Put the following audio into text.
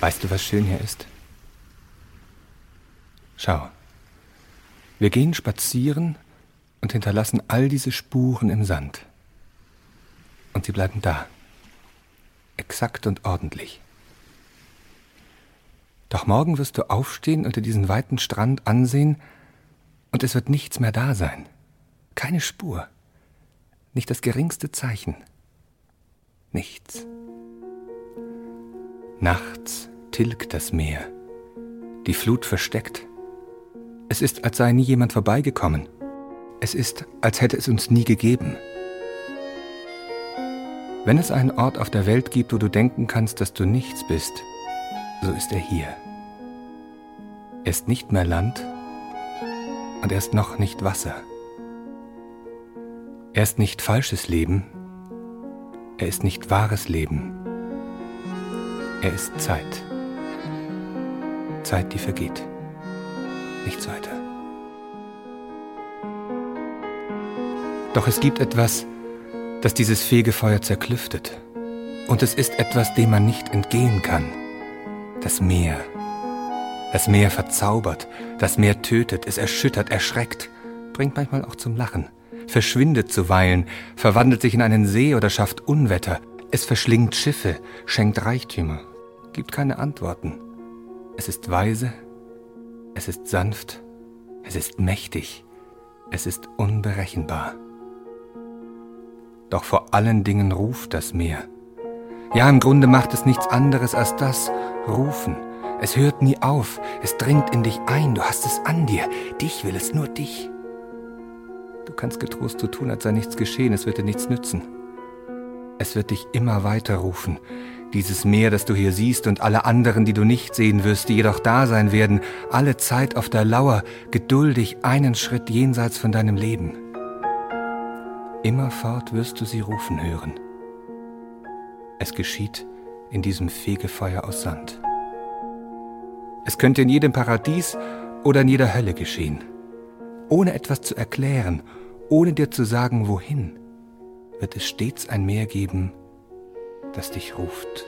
Weißt du, was schön hier ist? Schau. Wir gehen spazieren und hinterlassen all diese Spuren im Sand. Und sie bleiben da. Exakt und ordentlich. Doch morgen wirst du aufstehen und dir diesen weiten Strand ansehen, und es wird nichts mehr da sein. Keine Spur. Nicht das geringste Zeichen. Nichts. Nachts tilgt das Meer. Die Flut versteckt. Es ist, als sei nie jemand vorbeigekommen. Es ist, als hätte es uns nie gegeben. Wenn es einen Ort auf der Welt gibt, wo du denken kannst, dass du nichts bist, so ist er hier. Er ist nicht mehr Land und er ist noch nicht Wasser. Er ist nicht falsches Leben, er ist nicht wahres Leben. Er ist Zeit. Zeit, die vergeht. Nichts weiter. Doch es gibt etwas, das dieses Fegefeuer zerklüftet. Und es ist etwas, dem man nicht entgehen kann. Das Meer. Das Meer verzaubert, das Meer tötet, es erschüttert, erschreckt, bringt manchmal auch zum Lachen, verschwindet zuweilen, verwandelt sich in einen See oder schafft Unwetter, es verschlingt Schiffe, schenkt Reichtümer, gibt keine Antworten. Es ist weise, es ist sanft, es ist mächtig, es ist unberechenbar. Doch vor allen Dingen ruft das Meer. Ja, im Grunde macht es nichts anderes als das, rufen. Es hört nie auf, es dringt in dich ein, du hast es an dir, dich will es nur dich. Du kannst getrost so tun, als sei nichts geschehen, es wird dir nichts nützen. Es wird dich immer weiter rufen, dieses Meer, das du hier siehst und alle anderen, die du nicht sehen wirst, die jedoch da sein werden, alle Zeit auf der Lauer, geduldig einen Schritt jenseits von deinem Leben. Immerfort wirst du sie rufen hören. Es geschieht in diesem Fegefeuer aus Sand. Es könnte in jedem Paradies oder in jeder Hölle geschehen. Ohne etwas zu erklären, ohne dir zu sagen, wohin, wird es stets ein Meer geben, das dich ruft.